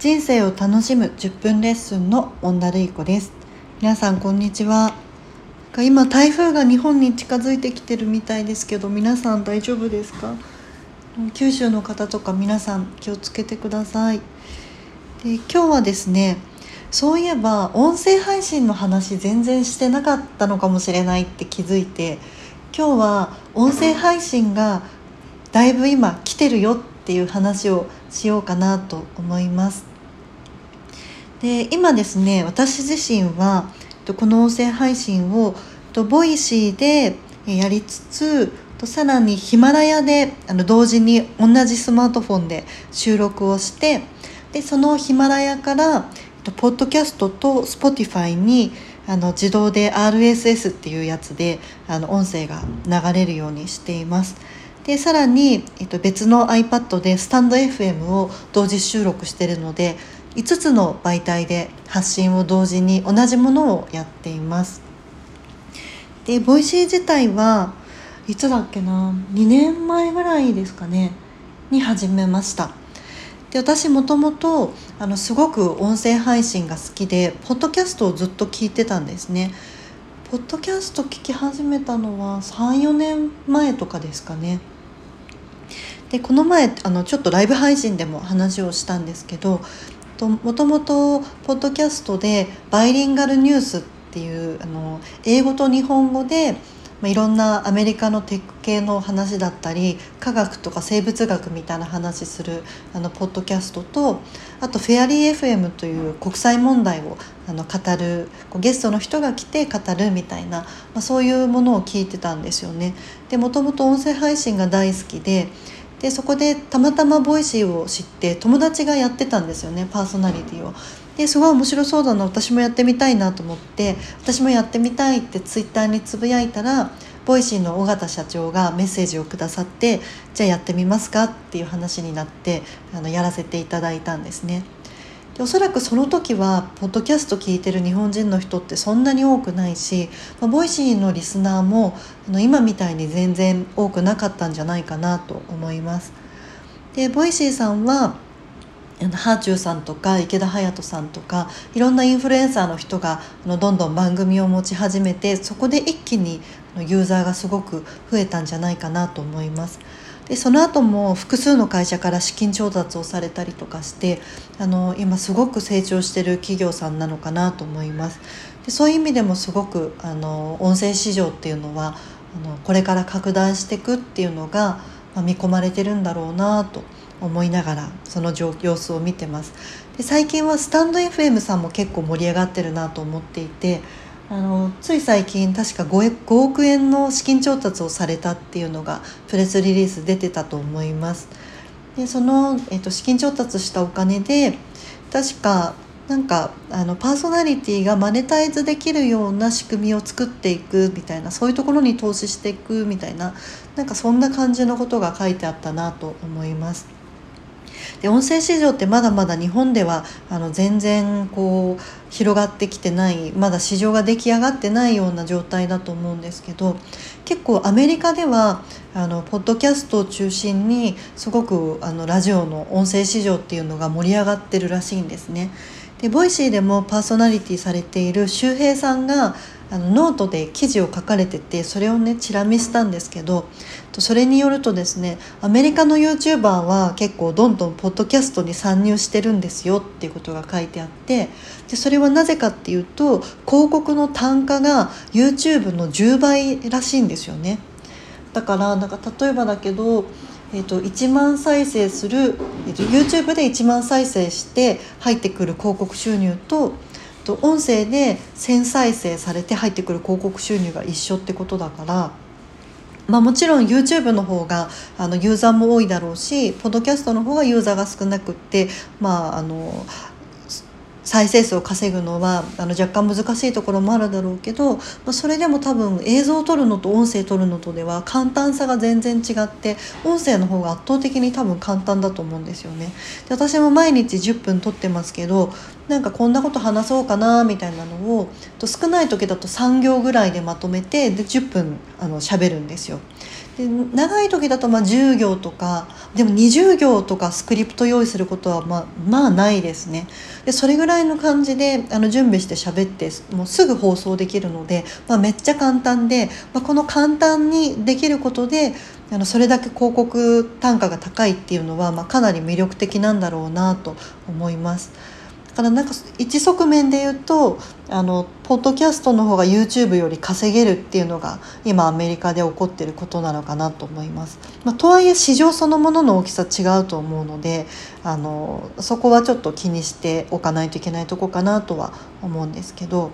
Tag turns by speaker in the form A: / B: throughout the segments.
A: 人生を楽しむ10分レッスンのモンダルイコです。皆さんこんにちは。今台風が日本に近づいてきてるみたいですけど皆さん大丈夫ですか？九州の方とか皆さん気をつけてください。で今日はですねそういえば音声配信の話全然してなかったのかもしれないって気づいて今日は音声配信がだいぶ今来てるよっていう話をしようかなと思います。で今ですね私自身はこの音声配信を Voicy でやりつつさらにヒマラヤであの同時に同じスマートフォンで収録をしてでそのヒマラヤからポッドキャストと Spotify にあの自動で RSS っていうやつであの音声が流れるようにしています。でさらに、えっと、別の iPad でスタンド FM を同時収録してるので5つの媒体で発信を同時に同じものをやっています。で Voicy 自体はいつだっけな？2年前ぐらいですかね？に始めました。で私もともとあのすごく音声配信が好きでポッドキャストをずっと聞いてたんですね。ポッドキャスト聞き始めたのは34年前とかですかね。でこの前あのちょっとライブ配信でも話をしたんですけどともともとポッドキャストでバイリンガルニュースっていうあの英語と日本語でま、いろんなアメリカのテック系の話だったり科学とか生物学みたいな話するあのポッドキャストとあとフェアリー FM という国際問題をあの語るゲストの人が来て語るみたいな、まあ、そういうものを聞いてたんですよね。でもともと音声配信が大好きででそこでたまたま Voicy を知って友達がやってたんですよねパーソナリティを。ですごい面白そうだな私もやってみたいなと思って私もやってみたいってツイッターにつぶやいたら Voicy の緒方社長がメッセージをくださってじゃあやってみますかっていう話になってあのやらせていただいたんですね。でおそらくその時はポッドキャスト聞いてる日本人の人ってそんなに多くないし、まあ、 Voicy のリスナーもあの今みたいに全然多くなかったんじゃないかなと思います。で Voicy さんははあちゅうさんとかイケダハヤトさんとかいろんなインフルエンサーの人がどんどん番組を持ち始めてそこで一気にユーザーがすごく増えたんじゃないかなと思います。でその後も複数の会社から資金調達をされたりとかしてあの今すごく成長してる企業さんなのかなと思います。でそういう意味でもすごくあの音声市場っていうのはあのこれから拡大していくっていうのが、まあ、見込まれてるんだろうなと思いながらその様子を見てますで最近はスタンド FM さんも結構盛り上がってるなと思っていてあのつい最近確か 5, 5億円の資金調達をされたっていうのがプレスリリース出てたと思いますでその、えっと、資金調達したお金で確かなんかあのパーソナリティがマネタイズできるような仕組みを作っていくみたいなそういうところに投資していくみたいななんかそんな感じのことが書いてあったなと思います。で音声市場ってまだまだ日本ではあの全然こう広がってきてないまだ市場が出来上がってないような状態だと思うんですけど結構アメリカではあのポッドキャストを中心にすごくあのラジオの音声市場っていうのが盛り上がってるらしいんですね。で Voicy でもパーソナリティされている周平さんがあのノートで記事を書かれててそれをねチラ見したんですけどそれによるとですねアメリカの YouTuber は結構どんどんポッドキャストに参入してるんですよっていうことが書いてあってでそれはなぜかっていうと広告の単価が YouTube の10倍らしいんですよね。だからなんか例えばだけどえーと、1万再生する、えーと、YouTube で1万再生して入ってくる広告収入とと音声で1000再生されて入ってくる広告収入が一緒ってことだから、まあ、もちろん YouTube の方があのユーザーも多いだろうしポッドキャストの方がユーザーが少なくって、まあ、あの再生数を稼ぐのはあの若干難しいところもあるだろうけど、まあ、それでも多分映像を撮るのと音声撮るのとでは簡単さが全然違って音声の方が圧倒的に多分簡単だと思うんですよね。で私も毎日10分撮ってますけどなんかこんなこと話そうかなみたいなのをと少ない時だと3行ぐらいでまとめてで10分あの喋るんですよ。で長い時だとまあ10行とかでも20行とかスクリプト用意することはまあまあないですねでそれぐらいの感じであの準備して喋ってもうすぐ放送できるので、まあ、めっちゃ簡単で、まあ、この簡単にできることであのそれだけ広告単価が高いっていうのは、まあ、かなり魅力的なんだろうなと思います。だからなんか一側面で言うとあのポッドキャストの方が YouTube より稼げるっていうのが今アメリカで起こってることなのかなと思います。まあ、とはいえ市場そのものの大きさ違うと思うのであのそこはちょっと気にしておかないといけないとこかなとは思うんですけど。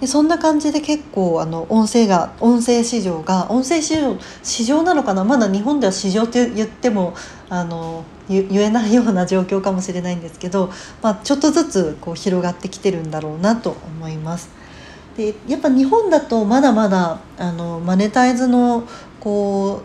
A: でそんな感じで結構あの音声が音声市場が音声市場市場なのかな？まだ日本では市場って言ってもあの言えないような状況かもしれないんですけど、まあ、ちょっとずつこう広がってきてるんだろうなと思います。でやっぱ日本だとまだまだあのマネタイズのこ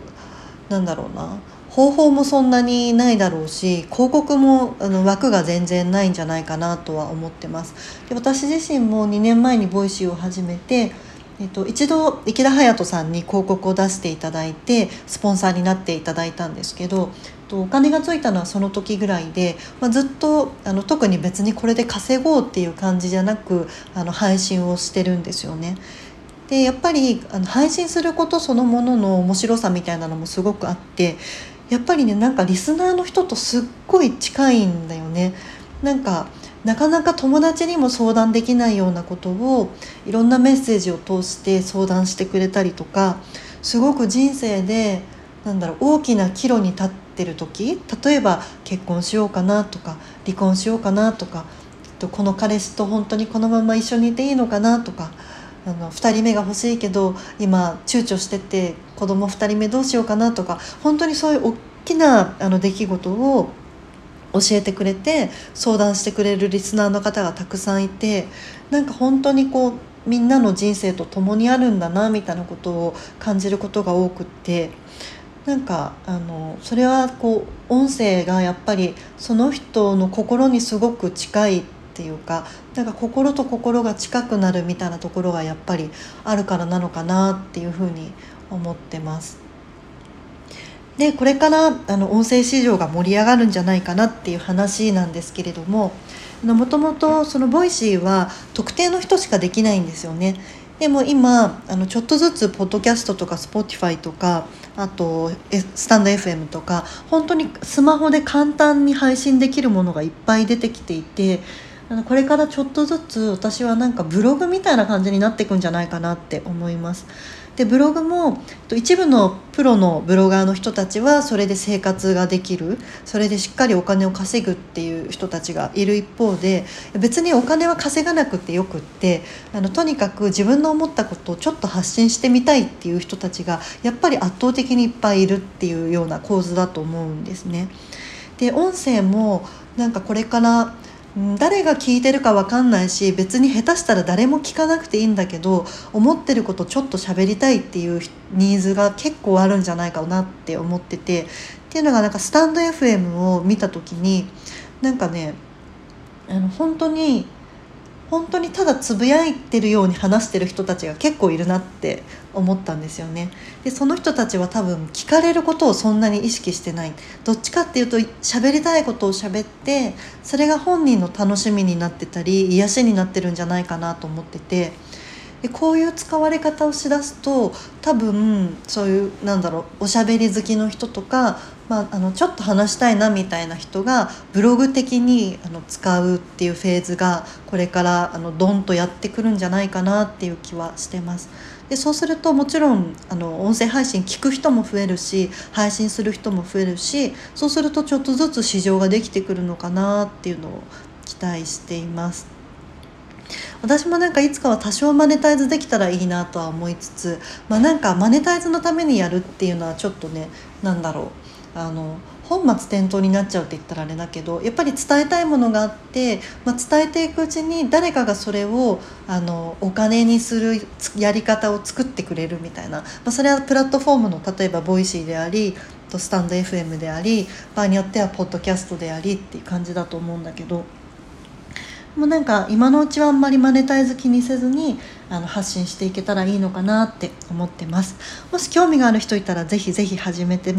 A: うなんだろうな方法もそんなにないだろうし広告もあの枠が全然ないんじゃないかなとは思ってますで私自身も2年前に Voicy を始めて、えっと、一度イケダハヤトさんに広告を出していただいてスポンサーになっていただいたんですけどお金がついたのはその時ぐらいで、まあ、ずっとあの特に別にこれで稼ごうっていう感じじゃなくあの配信をしてるんですよね。でやっぱりあの配信することそのものの面白さみたいなのもすごくあってやっぱりねなんかリスナーの人とすっごい近いんだよね。なんかなかなか友達にも相談できないようなことをいろんなメッセージを通して相談してくれたりとかすごく人生でなんだろう大きな岐路に立ってる時例えば結婚しようかなとか離婚しようかなとかこの彼氏と本当にこのまま一緒にいていいのかなとかあの2人目が欲しいけど今躊躇してて子供2人目どうしようかなとか本当にそういう大きなあの出来事を教えてくれて相談してくれるリスナーの方がたくさんいてなんか本当にこうみんなの人生と共にあるんだなみたいなことを感じることが多くってなんかあのそれはこう音声がやっぱりその人の心にすごく近いっていうかなんか心と心が近くなるみたいなところがやっぱりあるからなのかなっていうふうに思ってます。でこれからあの音声市場が盛り上がるんじゃないかなっていう話なんですけれどももともとその Voicy は特定の人しかできないんですよね。でも今あのちょっとずつポッドキャストとか Spotify とかあとスタンド FM とか本当にスマホで簡単に配信できるものがいっぱい出てきていてあのこれからちょっとずつ私はなんかブログみたいな感じになっていくんじゃないかなって思います。でブログも一部のプロのブロガーの人たちはそれで生活ができるそれでしっかりお金を稼ぐっていう人たちがいる一方で別にお金は稼がなくてよくってあのとにかく自分の思ったことをちょっと発信してみたいっていう人たちがやっぱり圧倒的にいっぱいいるっていうような構図だと思うんですね。で音声もなんかこれから誰が聞いてるか分かんないし別に下手したら誰も聞かなくていいんだけど思ってることちょっと喋りたいっていうニーズが結構あるんじゃないかなって思っててっていうのがなんかスタンド FM を見た時になんかねあの本当に本当にただつぶやいてるように話してる人たちが結構いるなって思ったんですよね。でその人たちは多分聞かれることをそんなに意識してない。どっちかっていうと喋りたいことを喋ってそれが本人の楽しみになってたり癒しになってるんじゃないかなと思ってて。でこういう使われ方をしだすと多分そういうなんだろうおしゃべり好きの人とか、まあ、あのちょっと話したいなみたいな人がブログ的にあの使うっていうフェーズがこれからあのドンとやってくるんじゃないかなっていう気はしてます。でそうするともちろんあの音声配信聞く人も増えるし配信する人も増えるしそうするとちょっとずつ市場ができてくるのかなっていうのを期待しています。私もなんかいつかは多少マネタイズできたらいいなとは思いつつ、まあ、なんかマネタイズのためにやるっていうのはちょっとね何だろうあの本末転倒になっちゃうって言ったらあれだけどやっぱり伝えたいものがあって、まあ、伝えていくうちに誰かがそれをあのお金にするやり方を作ってくれるみたいな、まあ、それはプラットフォームの例えば Voicy でありスタンド FM であり場合によってはポッドキャストでありっていう感じだと思うんだけど。もうなんか今のうちはあんまりマネタイズ気にせずにあの発信していけたらいいのかなって思ってますもし興味がある人いたらぜひぜひ始めてみ